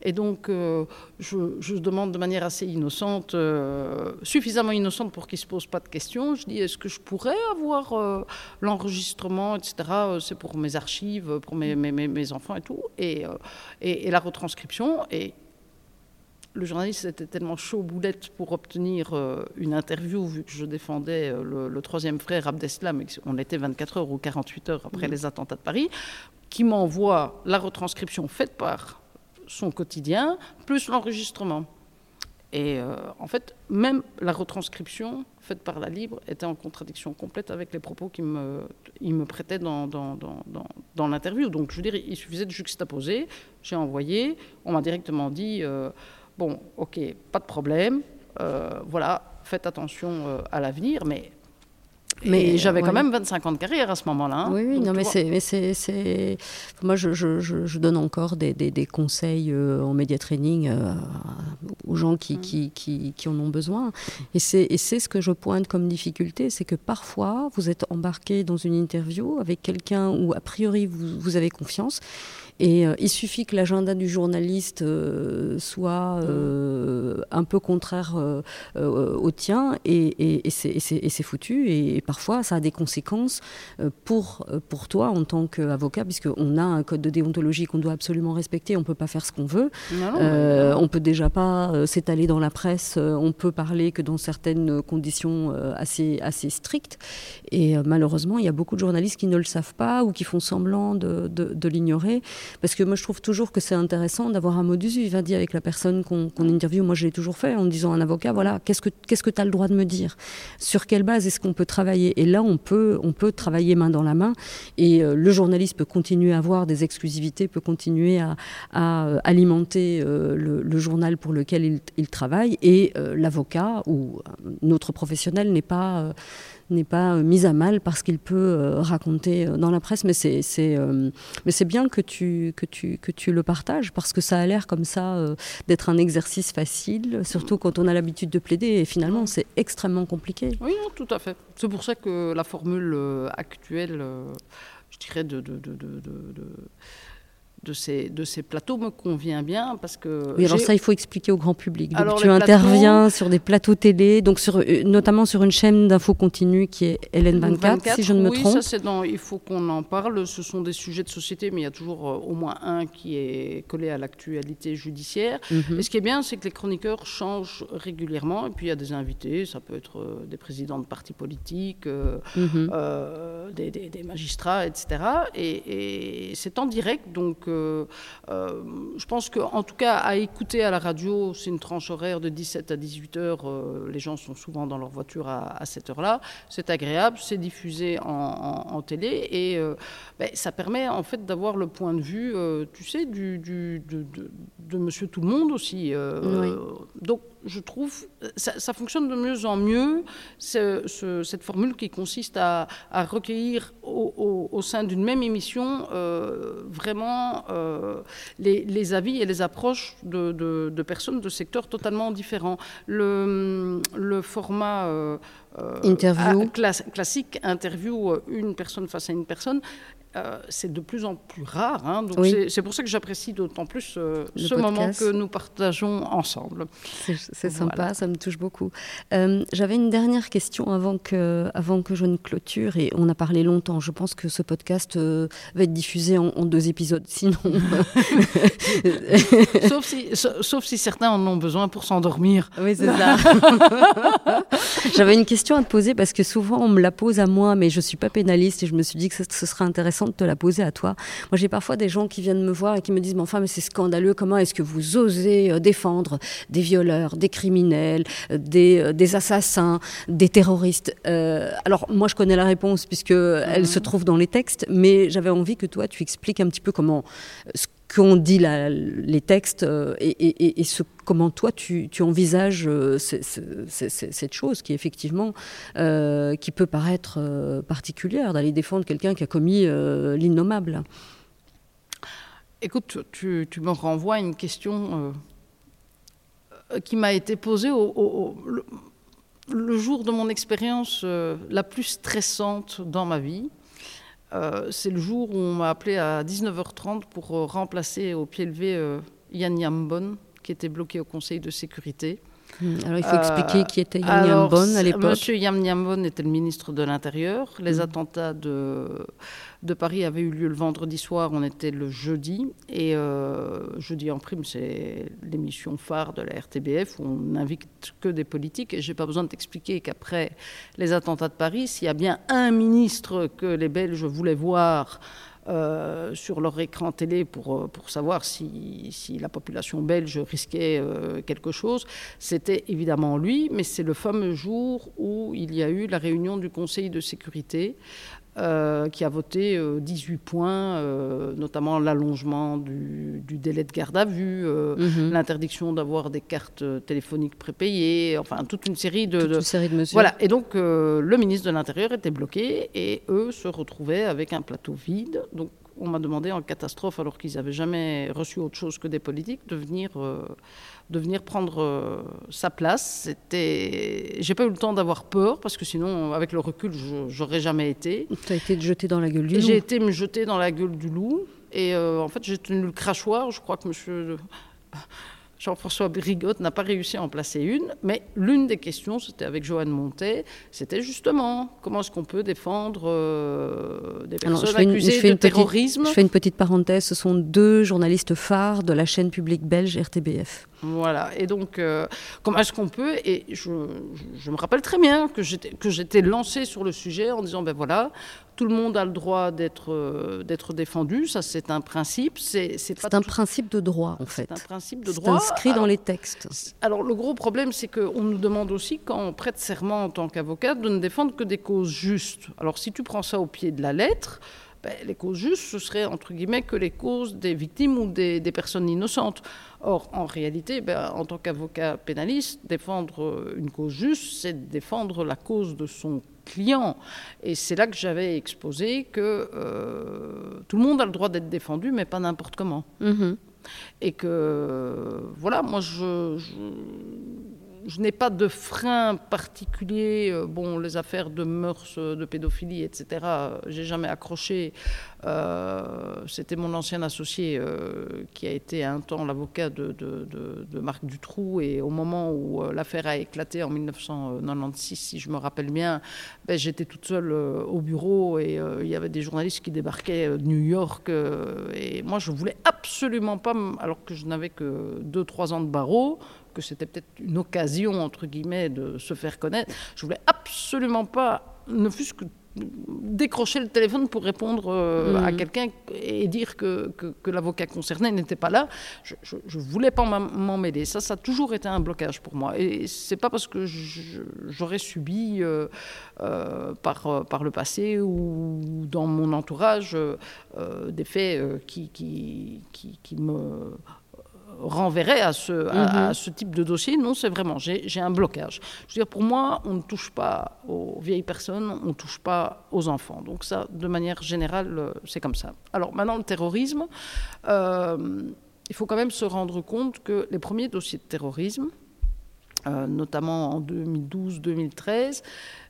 Et donc, euh, je, demande de manière assez innocente, euh, suffisamment innocente pour qu'il ne se pose pas de questions. Je dis, est-ce que je pourrais avoir euh, l'enregistrement, etc. C'est pour mes archives, pour mes, mes, mes, enfants et tout. Et, et, et la retranscription. Et le journaliste était tellement chaud boulette pour obtenir euh, une interview, vu que je défendais euh, le, troisième frère Abdeslam, on était 24 heures ou 48 heures après les attentats de Paris, qui m'envoie la retranscription faite par son quotidien, plus l'enregistrement. Et euh, en fait, même la retranscription faite par la Libre était en contradiction complète avec les propos qu'il me, il me prêtait dans, dans, dans, dans l'interview. Donc, je veux dire, il suffisait de juxtaposer. J'ai envoyé, on m'a directement dit Bon, ok, pas de problème. Euh, voilà, faites attention euh, à l'avenir, mais Mais j'avais quand même 25 ans de carrière à ce moment-là. Hein. Oui, oui non, mais c'est, Moi, je, je, je, donne encore des, des, des conseils en média training aux gens qui, mm. qui, qui, qui, en ont besoin. Et c'est ce que je pointe comme difficulté, c'est que parfois, vous êtes embarqué dans une interview avec quelqu'un où, a priori, vous, vous avez confiance. Et euh, il suffit que l'agenda du journaliste euh, soit euh, un peu contraire au tien et, et, c'est foutu. Et, parfois, ça a des conséquences pour, pour toi en tant qu'avocat, puisqu'on a un code de déontologie qu'on doit absolument respecter. On ne peut pas faire ce qu'on veut. on ne peut déjà pas s'étaler dans la presse. On peut parler que dans certaines conditions assez, assez strictes. Et malheureusement, il y a beaucoup de journalistes qui ne le savent pas ou qui font semblant de, de, de l'ignorer. Parce que moi, je trouve toujours que c'est intéressant d'avoir un modus vivendi avec la personne qu'on qu interviewe. Moi, je l'ai toujours fait en disant à un avocat, voilà, qu'est-ce que qu'est-ce que tu as le droit de me dire? Sur quelle base est-ce qu'on peut travailler? Et là, on peut, on peut travailler main dans la main. Et euh, le journaliste peut continuer à avoir des exclusivités, peut continuer à, à euh, alimenter euh, le, journal pour lequel il, il travaille. Et l'avocat ou notre professionnel n'est pas n'est pas mise à mal parce qu'il peut raconter dans la presse. Mais c'est bien que tu, que, tu, que tu le partages parce que ça a l'air comme ça d'être un exercice facile, surtout quand on a l'habitude de plaider. Et finalement, c'est extrêmement compliqué. Oui, tout à fait. C'est pour ça que la formule actuelle, je dirais, de de ces, de ces plateaux me convient bien parce que. Oui, alors ça, il faut expliquer au grand public. Donc, tu interviens sur des plateaux télé, donc sur, euh, notamment sur une chaîne d'infos continue qui est LN24, si je ne me oui, trompe. Oui, ça, c'est dans. Il faut qu'on en parle. Ce sont des sujets de société, mais il y a toujours euh, au moins un qui est collé à l'actualité judiciaire. Mhm. Et ce qui est bien, c'est que les chroniqueurs changent régulièrement. Et puis, il y a des invités. Ça peut être euh, des présidents de partis politiques, mhm. des, des, magistrats, etc. Et, et c'est en direct, donc. Euh, je pense qu'en tout cas, à écouter à la radio, c'est une tranche horaire de 17 à 18 heures. Euh, les gens sont souvent dans leur voiture à, cette heure-là. C'est agréable, c'est diffusé en, télé et euh, ben, ça permet en fait d'avoir le point de vue, tu sais, du, de, de, Monsieur Tout le Monde aussi. Donc, je trouve, ça, ça, fonctionne de mieux en mieux, cette formule qui consiste à, recueillir au, sein d'une même émission euh, vraiment euh, les, avis et les approches de, personnes de secteurs totalement différents. Le, le format euh, interview. classique, interview, une personne face à une personne, euh, c'est de plus en plus rare. Hein. donc c'est pour ça que j'apprécie d'autant plus euh, ce moment que nous partageons ensemble. C'est sympa, ça me touche beaucoup. Euh, j'avais une dernière question avant que, avant que je ne clôture, et on a parlé longtemps. Je pense que ce podcast va être diffusé en, deux épisodes, sinon. sauf, si, sauf si certains en ont besoin pour s'endormir. Oui, c'est ça. J'avais une question à te poser parce que souvent on me la pose à moi, mais je ne suis pas pénaliste et je me suis dit que ce serait intéressant de te la poser à toi. Moi, j'ai parfois des gens qui viennent me voir et qui me disent, mais enfin, mais c'est scandaleux, comment est-ce que vous osez euh, défendre des violeurs, des criminels, euh, des, euh, des assassins, des terroristes? Alors, moi, je connais la réponse puisqu'elle elle se mhm. trouve dans les textes, mais j'avais envie que toi, tu expliques un petit peu comment ce qu'ont dit les textes et, et, comment toi tu, envisages cette chose qui effectivement qui peut paraître particulière d'aller défendre quelqu'un qui a commis l'innommable. Écoute, tu, me renvoies à une question euh, qui m'a été posée au, le, jour de mon expérience euh, la plus stressante dans ma vie. Euh, c'est le jour où on m'a appelé à 19h30 pour remplacer au pied levé Yann Yambon, qui était bloqué au Conseil de sécurité. Hmm. Alors il faut expliquer qui était Yann Yambon à l'époque. Monsieur Yann Yambon était le ministre de l'Intérieur. Les hmm. attentats de de Paris avait eu lieu le vendredi soir, on était le jeudi. Et euh, jeudi en prime, c'est l'émission phare de la RTBF où on n'invite que des politiques. Et je n'ai pas besoin de t'expliquer qu'après les attentats de Paris, s'il y a bien un ministre que les Belges voulaient voir euh, sur leur écran télé pour, euh, pour savoir si, si la population belge risquait quelque chose. C'était évidemment lui, mais c'est le fameux jour où il y a eu la réunion du Conseil de sécurité euh, qui a voté 18 points, notamment l'allongement du, délai de garde à vue, mhm. l'interdiction d'avoir des cartes téléphoniques prépayées, enfin toute une série de, toute Une série de mesures. Voilà, et donc le ministre de l'Intérieur était bloqué et eux se retrouvaient avec un plateau vide. Donc on m'a demandé en catastrophe, alors qu'ils n'avaient jamais reçu autre chose que des politiques, de venir, euh, de venir prendre euh, sa place. C'était, j'ai pas eu le temps d'avoir peur parce que sinon, avec le recul, j'aurais jamais été. Tu as été jeté dans la gueule du loup. J'ai été me jeter dans la gueule du loup et euh, en fait j'ai tenu le crachoir. Je crois que Monsieur Jean-François Brigotte n'a pas réussi à en placer une, mais l'une des questions, c'était avec Joanne Montet, c'était justement comment est-ce qu'on peut défendre euh, des personnes accusées de terrorisme? je fais une petite parenthèse, ce sont deux journalistes phares de la chaîne publique belge RTBF. Voilà, et donc, euh, comment est-ce qu'on peut Et je, me rappelle très bien que j'étais lancée sur le sujet en disant, ben voilà, tout le monde a le droit d'être euh, d'être défendu, ça c'est un principe. C'est un principe de droit, en fait. C'est un principe de droit. inscrit dans les textes. Alors, le gros problème, c'est qu'on nous demande aussi, quand on prête serment en tant qu'avocat, de ne défendre que des causes justes. Alors, si tu prends ça au pied de la lettre, ben, les causes justes, ce serait entre guillemets que les causes des victimes ou des, personnes innocentes. Or, en réalité, ben, en tant qu'avocat pénaliste, défendre euh, une cause juste, c'est défendre la cause de son client. Et c'est là que j'avais exposé que euh, tout le monde a le droit d'être défendu, mais pas n'importe comment. Mm-hmm. Et que, voilà, moi, je je n'ai pas de frein particulier. Euh, bon, les affaires de mœurs, euh, de pédophilie, etc., euh, j'ai jamais accroché. C'était mon ancien associé qui a été un temps l'avocat de, de, Marc Dutroux. Et au moment où l'affaire a éclaté en 1996, si je me rappelle bien, ben, j'étais toute seule au bureau et il y avait des journalistes qui débarquaient de New York. et moi, je voulais absolument pas, alors que je n'avais que 2-3 ans de barreau, que c'était peut-être une occasion, entre guillemets, de se faire connaître. Je voulais absolument pas, ne fût-ce que décrocher le téléphone pour répondre euh, à mm. quelqu'un et dire que, que, l'avocat concerné n'était pas là. Je ne voulais pas m'en mêler. Ça, ça a toujours été un blocage pour moi. Et c'est pas parce que j'aurais subi euh, euh, par, par le passé ou dans mon entourage des faits qui, qui, qui, qui me renverrait à ce, à, mhm. ce type de dossier. Non, c'est vraiment, j'ai un blocage. Je veux dire, pour moi, on ne touche pas aux vieilles personnes, on ne touche pas aux enfants. Donc ça, de manière générale, euh, c'est comme ça. Alors maintenant, le terrorisme, euh, il faut quand même se rendre compte que les premiers dossiers de terrorisme, euh, notamment en 2012-2013,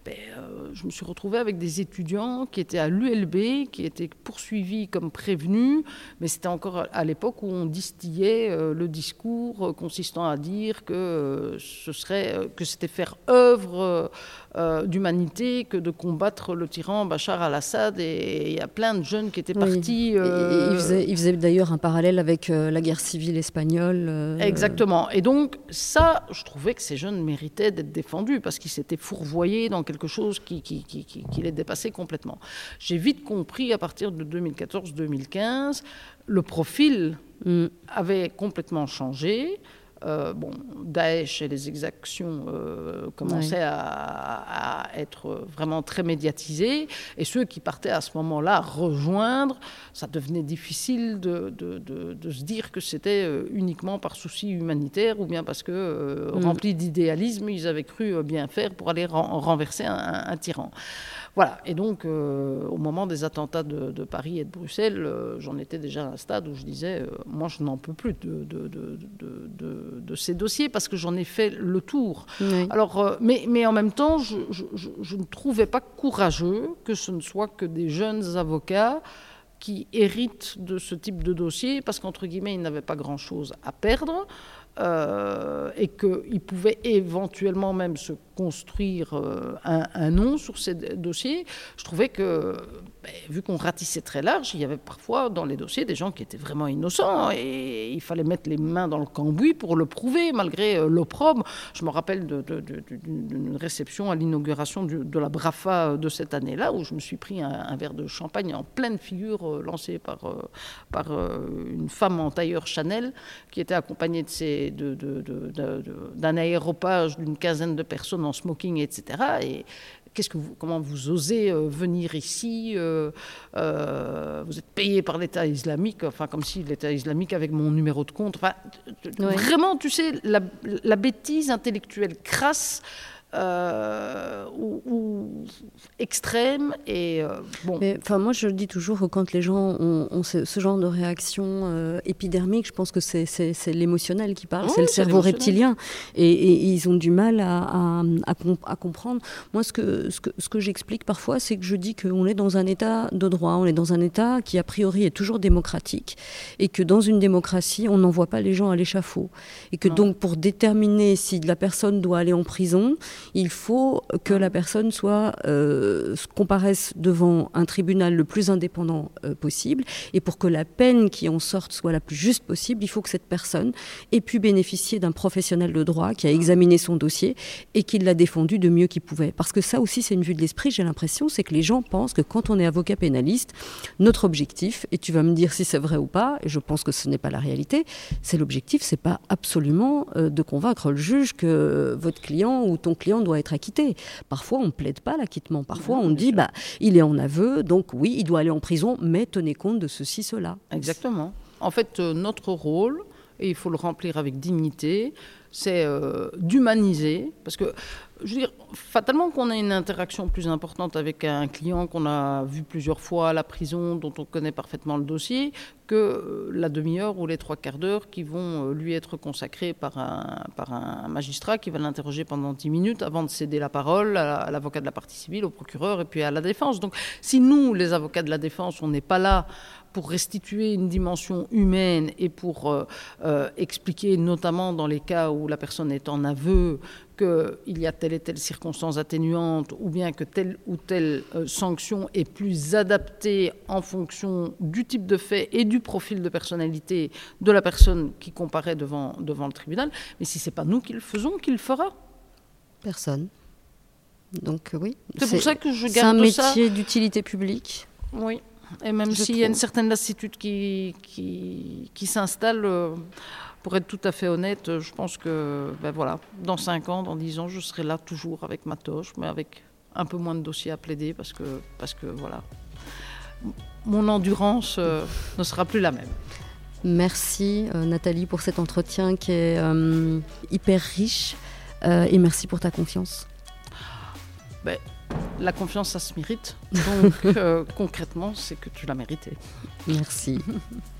ben, euh, je me suis retrouvée avec des étudiants qui étaient à l'ULB, qui étaient poursuivis comme prévenus, mais c'était encore à l'époque où on distillait euh, le discours consistant à dire que ce serait que c'était faire œuvre d'humanité que de combattre le tyran Bachar al-Assad. Et il y a plein de jeunes qui étaient partis. Il faisait, il faisait d'ailleurs un parallèle avec la guerre civile espagnole. Exactement. Et donc ça, je trouvais que ces jeunes méritaient d'être défendus parce qu'ils s'étaient fourvoyés dans quelque chose qui, qui, qui, les dépassait complètement. J'ai vite compris à partir de 2014-2015, le profil mm. avait complètement changé. Euh, bon, Daesh et les exactions euh, commençaient à, être vraiment très médiatisées, et ceux qui partaient à ce moment-là rejoindre, ça devenait difficile de, de, se dire que c'était euh, uniquement par souci humanitaire ou bien parce que, mm. remplis d'idéalisme, ils avaient cru bien faire pour aller renverser un tyran. Voilà, et donc euh, au moment des attentats de, Paris et de Bruxelles, euh, j'en étais déjà à un stade où je disais, euh, moi je n'en peux plus de, de, ces dossiers parce que j'en ai fait le tour. Alors, mais, mais en même temps, je, je, ne trouvais pas courageux que ce ne soit que des jeunes avocats qui héritent de ce type de dossier parce qu'entre guillemets, ils n'avaient pas grand-chose à perdre. Euh, et qu'il pouvait éventuellement même se construire euh, un, nom sur ces dossiers, je trouvais que, ben, vu qu'on ratissait très large, il y avait parfois dans les dossiers des gens qui étaient vraiment innocents et il fallait mettre les mains dans le cambouis pour le prouver, malgré euh, l'opprobre. Je me rappelle d'une réception à l'inauguration de la Brafa de cette année-là, où je me suis pris un, verre de champagne en pleine figure lancé par, par une femme en tailleur Chanel qui était accompagnée de ses d'un aéropage d'une quinzaine de personnes en smoking, etc. Et qu'est-ce que vous, comment vous osez venir ici Vous êtes payé par l'État islamique, enfin comme si l'État islamique avec mon numéro de compte. Enfin, Vraiment, tu sais, la, la bêtise intellectuelle crasse euh, ou, extrême. Et euh, bon. enfin, moi, je dis toujours que quand les gens ont, ce, genre de réaction euh, épidermique, je pense que c'est l'émotionnel qui parle, c'est le cerveau reptilien, et, ils ont du mal à, à, comprendre. Moi, ce que, ce que, ce que j'explique parfois, c'est que je dis qu'on est dans un état de droit, on est dans un état qui a priori est toujours démocratique, et que dans une démocratie, on n'envoie pas les gens à l'échafaud, et que donc pour déterminer si la personne doit aller en prison, il faut que la personne soit euh, comparaisse devant un tribunal le plus indépendant euh, possible. Et pour que la peine qui en sorte soit la plus juste possible, il faut que cette personne ait pu bénéficier d'un professionnel de droit qui a examiné son dossier et qui l'a défendu de mieux qu'il pouvait. Parce que ça aussi, c'est une vue de l'esprit, j'ai l'impression, c'est que les gens pensent que quand on est avocat pénaliste, notre objectif, et tu vas me dire si c'est vrai ou pas, et je pense que ce n'est pas la réalité, c'est l'objectif, c'est pas absolument euh, de convaincre le juge que votre client ou ton client doit être acquitté. Parfois, on ne plaide pas l'acquittement. Parfois, on dit, bah, il est en aveu, donc oui, il doit aller en prison, mais tenez compte de ceci, cela. Exactement. En fait, euh, notre rôle, et il faut le remplir avec dignité, c'est euh, d'humaniser, parce que je veux dire, fatalement qu'on a une interaction plus importante avec un client qu'on a vu plusieurs fois à la prison, dont on connaît parfaitement le dossier, que euh, la demi-heure ou les trois quarts d'heure qui vont euh, lui être consacrés par un, par un magistrat qui va l'interroger pendant dix minutes avant de céder la parole à l'avocat de la partie civile, au procureur et puis à la défense. Donc si nous, les avocats de la défense, on n'est pas là pour restituer une dimension humaine et pour euh, expliquer, notamment dans les cas où la personne est en aveu, qu'il y a telle et telle circonstance atténuante ou bien que telle ou telle sanction est plus adaptée en fonction du type de fait et du profil de personnalité de la personne qui comparaît devant, devant le tribunal. Mais si ce n'est pas nous qui le faisons, qui le fera Personne. Donc euh, oui. C'est pour ça que je garde C'est un métier d'utilité publique. Oui. Et même s'il y a une certaine lassitude qui, qui, qui s'installe, euh, pour être tout à fait honnête, euh, je pense que ben voilà, dans 5 ans, dans 10 ans, je serai là toujours avec ma toche, mais avec un peu moins de dossiers à plaider parce que, parce que voilà, mon endurance euh, ne sera plus la même. Merci euh, Nathalie pour cet entretien qui est hyper riche et merci pour ta confiance. Ben, la confiance, ça se mérite. Donc concrètement, c'est que tu l'as mérité. Merci.